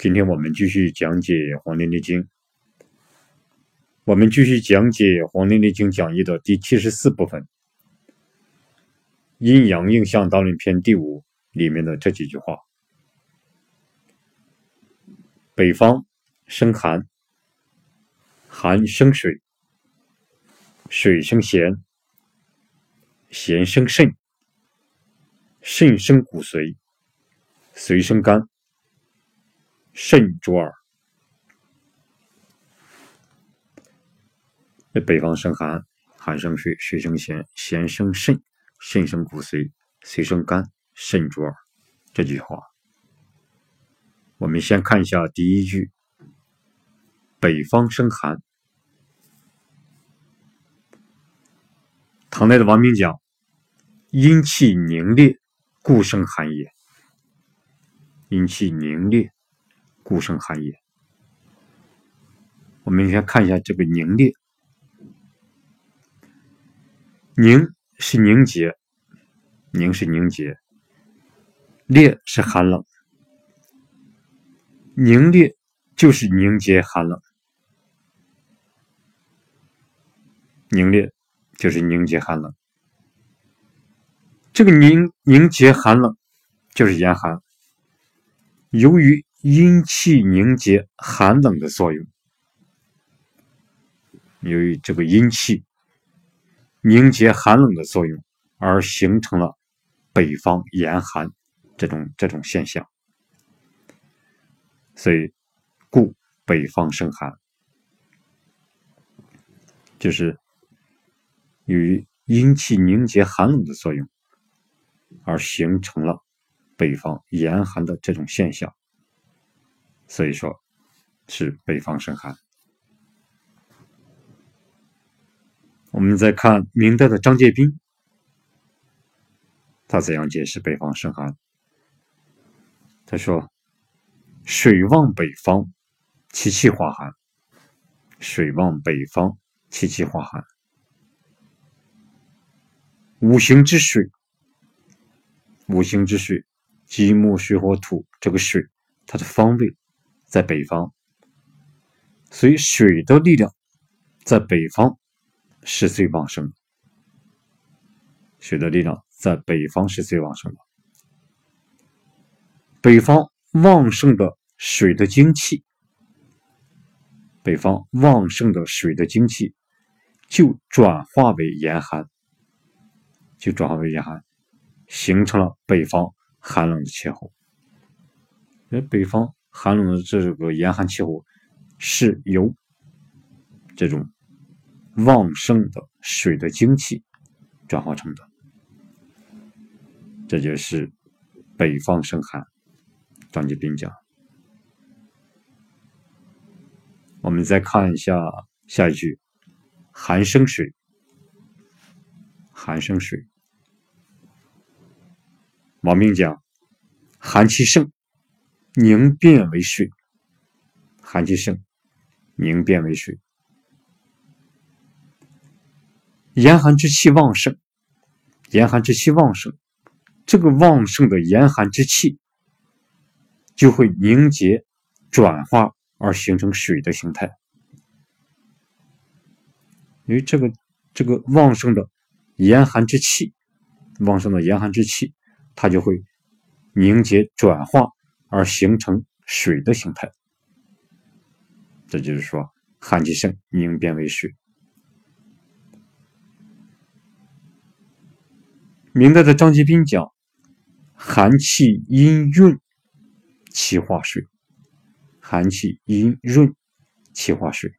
今天我们继续讲解《黄帝内经》，我们继续讲解《黄帝内经讲义》的第七十四部分“阴阳应象导论篇”第五里面的这几句话：“北方生寒，寒生水，水生咸，咸生肾，肾生骨髓，髓生肝。”肾主耳。那北方生寒，寒生水，水生咸，咸生肾，肾生骨髓，髓生肝，肾主耳。这句话，我们先看一下第一句：北方生寒。唐代的王明讲：阴气凝烈，故生寒也。阴气凝烈。故生寒也。我们先看一下这个凝烈，凝是凝结，凝是凝结，烈是寒冷，凝烈就是凝结寒冷，凝烈就是凝结寒冷。这个凝凝结寒冷就是严寒，由于。阴气凝结寒冷的作用，由于这个阴气凝结寒冷的作用，而形成了北方严寒这种这种现象，所以故北方生寒，就是由于阴气凝结寒冷的作用，而形成了北方严寒的这种现象。所以说，是北方生寒。我们再看明代的张介宾，他怎样解释北方生寒？他说：“水旺北方，其气化寒。水旺北方，其气化寒。五行之水，五行之水，金木水火土，这个水，它的方位。”在北方，所以水的力量在北方是最旺盛的。水的力量在北方是最旺盛的。北方旺盛的水的精气，北方旺盛的水的精气就转化为严寒，就转化为严寒，形成了北方寒冷的气候。而北方。寒冷的这个严寒气候是由这种旺盛的水的精气转化成的，这就是北方生寒。张继斌讲，我们再看一下下一句：寒生水，寒生水。王明讲，寒气盛。凝变为水，寒气盛，凝变为水。严寒之气旺盛，严寒之气旺盛，这个旺盛的严寒之气就会凝结、转化而形成水的形态。因为这个这个旺盛的严寒之气，旺盛的严寒之气，它就会凝结、转化。而形成水的形态，这就是说，寒气盛凝变为水。明代的张继斌讲：“寒气阴润，气化水。寒气阴润，气化水。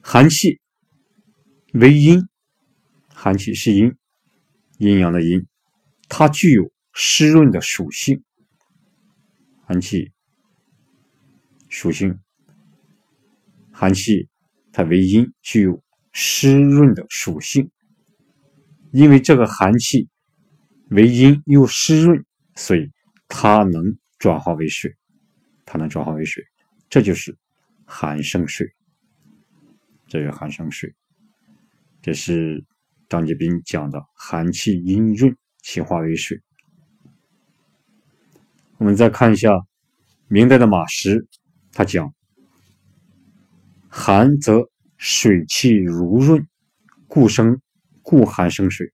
寒气为阴，寒气是阴，阴阳的阴。”它具有湿润的属性，寒气属性，寒气它为阴，具有湿润的属性。因为这个寒气为阴又湿润，所以它能转化为水，它能转化为水，这就是寒生水。这是寒生水，这是张杰斌讲的寒气阴润。气化为水，我们再看一下明代的马识，他讲：“寒则水气如润，故生故寒生水。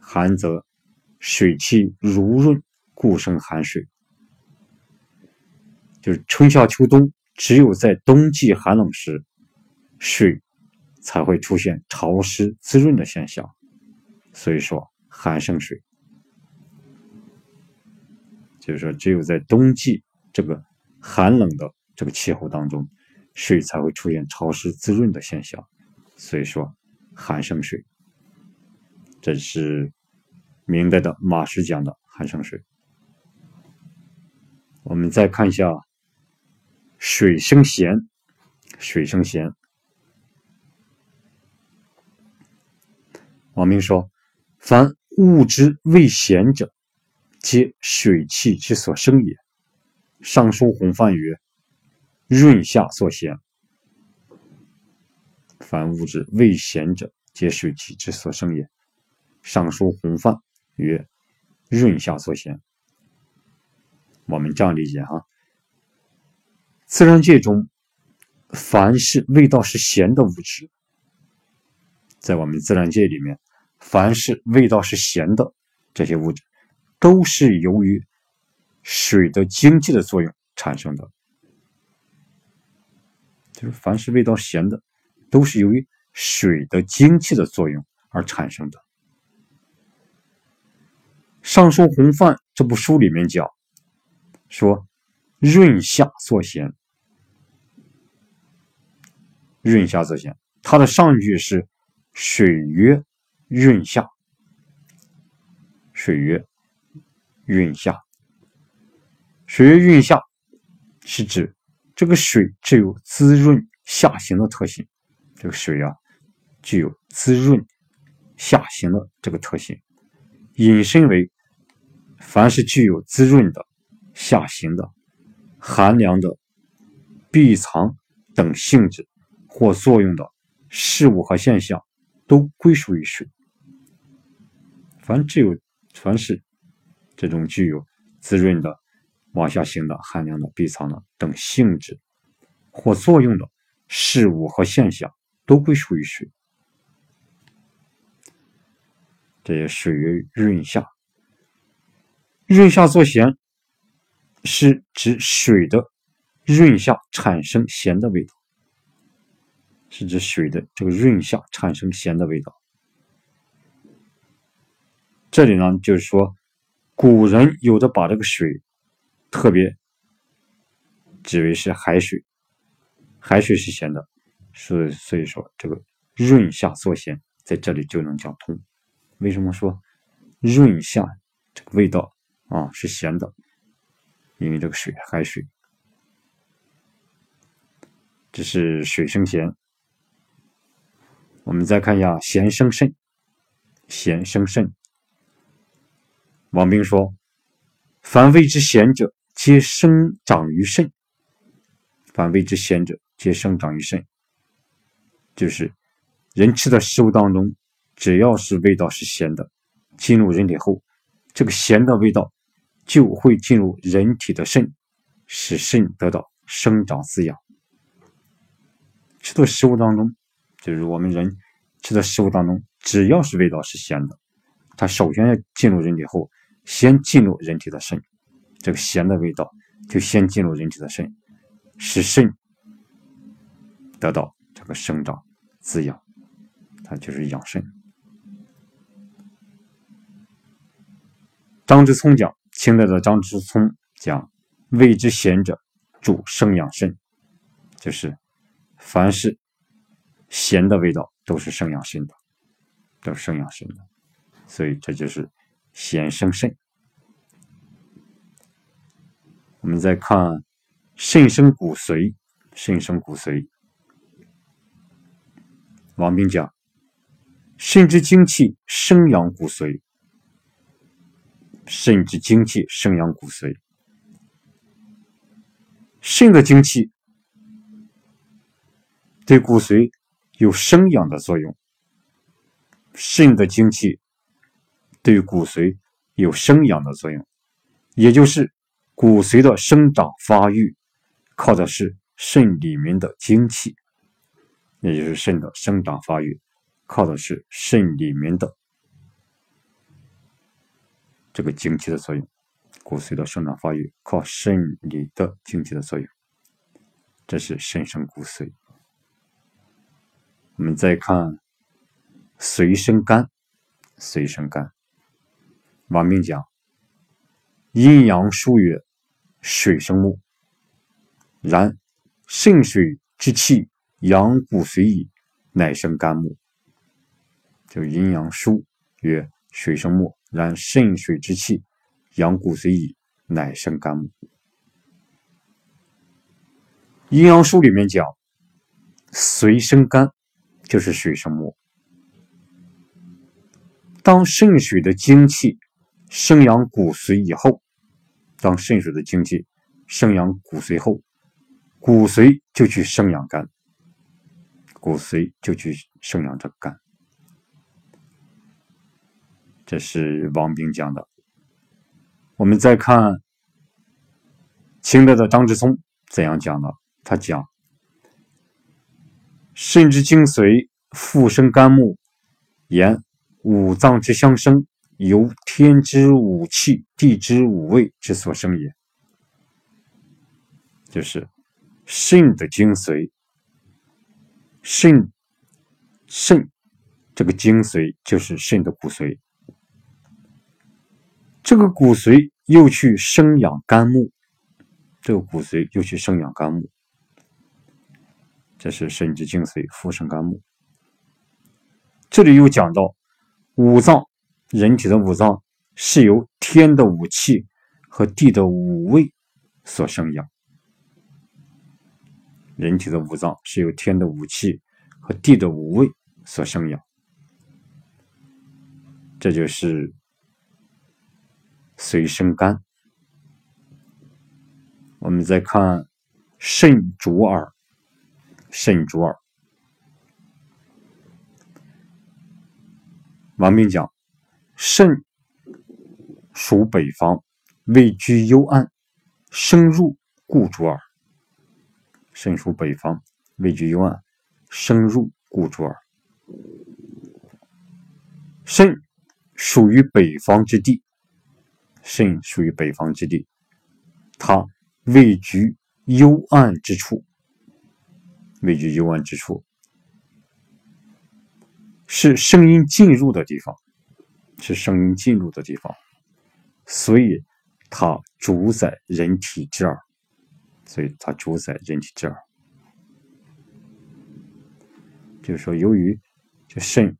寒则水气如润，故生寒水。”就是春夏秋冬，只有在冬季寒冷时，水才会出现潮湿滋润的现象，所以说寒生水。就是说，只有在冬季这个寒冷的这个气候当中，水才会出现潮湿滋润的现象，所以说寒生水。这是明代的马氏讲的寒生水。我们再看一下水生咸，水生咸。王明说：“凡物之未咸者。”皆水气之所生也。尚书洪范曰：“润下所咸。凡物质未咸者，皆水气之所生也。”尚书洪范曰：“润下所咸。”我们这样理解哈。自然界中，凡是味道是咸的物质，在我们自然界里面，凡是味道是咸的这些物质。都是由于水的精气的作用产生的，就是凡是味道咸的，都是由于水的精气的作用而产生的。《尚书洪范》这部书里面讲说：“润下作咸，润下作咸。”它的上句是“水曰润下”，水曰。润下，水润下是指这个水具有滋润下行的特性。这个水啊，具有滋润下行的这个特性，引申为凡是具有滋润的、下行的、寒凉的、闭藏等性质或作用的事物和现象，都归属于水。凡只有凡是。这种具有滋润的、往下行的、寒凉的、闭藏的等性质或作用的事物和现象，都归属于水。这些水于润下，润下作咸，是指水的润下产生咸的味道，是指水的这个润下产生咸的味道。这里呢，就是说。古人有的把这个水特别指为是海水，海水是咸的，所以所以说这个润下作咸，在这里就能讲通。为什么说润下这个味道啊是咸的？因为这个水海水，这是水生咸。我们再看一下咸生肾，咸生肾。王冰说：“凡谓之咸者，皆生长于肾。凡谓之咸者，皆生长于肾。就是人吃的食物当中，只要是味道是咸的，进入人体后，这个咸的味道就会进入人体的肾，使肾得到生长滋养。吃的食物当中，就是我们人吃的食物当中，只要是味道是咸的，它首先要进入人体后。”先进入人体的肾，这个咸的味道就先进入人体的肾，使肾得到这个生长滋养，它就是养肾。张之聪讲，清代的张之聪讲，味之咸者，主生养肾，就是凡是咸的味道都是生养肾的，都是生养肾的，所以这就是。咸生肾，我们再看肾生骨髓，肾生骨髓。王冰讲，肾之精气生养骨髓，肾之精气生养骨髓。肾的精气对骨髓有生养的作用，肾的精气。对骨髓有生养的作用，也就是骨髓的生长发育靠的是肾里面的精气，也就是肾的生长发育靠的是肾里面的这个精气的作用。骨髓的生长发育靠肾里的精气的作用，这是肾生骨髓。我们再看髓生肝，髓生肝。王明讲：阴阳疏曰，水生木。然肾水之气养骨髓矣，乃生肝木。就阴阳书曰，水生木。然肾水之气。养骨髓矣，乃生肝木。阴阳书里面讲，髓生肝，就是水生木。当肾水的精气生养骨髓以后，当肾水的精气生养骨髓后，骨髓就去生养肝，骨髓就去生养这肝。这是王冰讲的。我们再看清代的张之聪怎样讲的？他讲：“肾之精髓复生肝木，言五脏之相生，由天之五气、地之五味之所生也。”就是肾的精髓，肾肾这个精髓就是肾的骨髓。这个骨髓又去生养肝木，这个骨髓又去生养肝木，这是肾之精髓复生肝木。这里又讲到五脏，人体的五脏是由天的五气和地的五味所生养。人体的五脏是由天的五气和地的五味所生养，这就是。髓生肝，我们再看肾主耳，肾主耳。王明讲，肾属北方，位居幽暗，生入故主耳。肾属北方，位居幽暗，生入故主耳。肾属于北方之地。肾属于北方之地，它位居幽暗之处，位居幽暗之处，是声音进入的地方，是声音进入的地方，所以它主宰人体之耳，所以它主宰人体之耳。就是说，由于这肾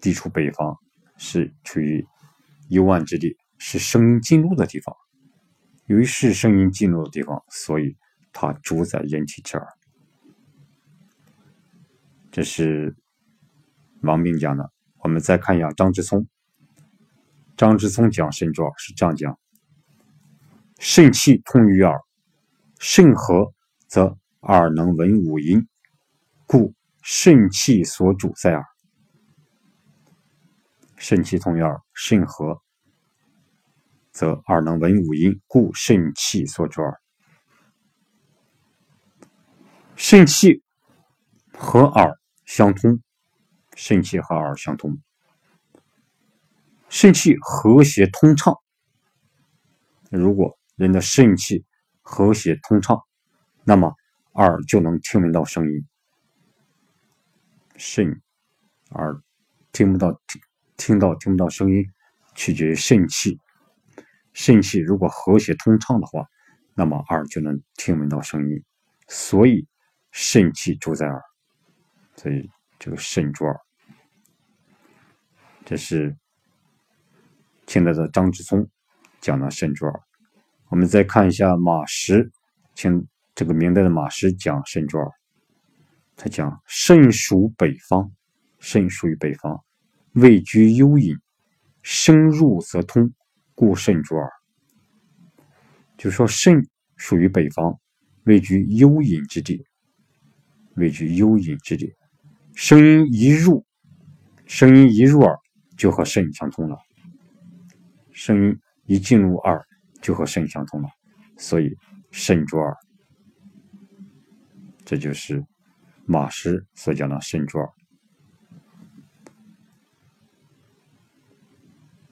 地处北方，是处于。幽暗之地是声音进入的地方，由于是声音进入的地方，所以它主宰人体之耳。这是王兵讲的。我们再看一下张之聪。张之聪讲肾主耳是这样讲：肾气通于耳，肾和则耳能闻五音，故肾气所主在耳。肾气通于耳，肾和，则耳能闻五音，故肾气所主耳。肾气和耳相通，肾气和耳相通，肾气和谐通畅。如果人的肾气和谐通畅，那么耳就能听闻到声音。肾耳听不到听。听到听不到声音，取决于肾气。肾气如果和谐通畅的话，那么耳就能听闻到声音。所以肾气主在耳，所以这个肾主耳。这是清代的张之聪讲的肾主耳。我们再看一下马识，清这个明代的马识讲肾主耳，他讲肾属北方，肾属于北方。位居幽隐，生入则通，故肾主耳。就说肾属于北方，位居幽隐之地，位居幽隐之地，声音一入，声音一入耳，就和肾相通了。声音一进入耳，就和肾相通了，所以肾主耳，这就是马师所讲的肾主耳。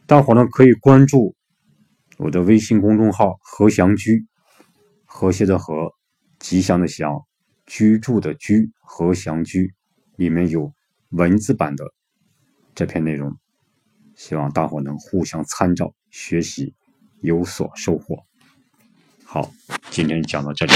大伙呢可以关注我的微信公众号“和祥居”，和谐的和，吉祥的祥，居住的居，和祥居里面有文字版的这篇内容，希望大伙能互相参照学习，有所收获。好，今天讲到这里。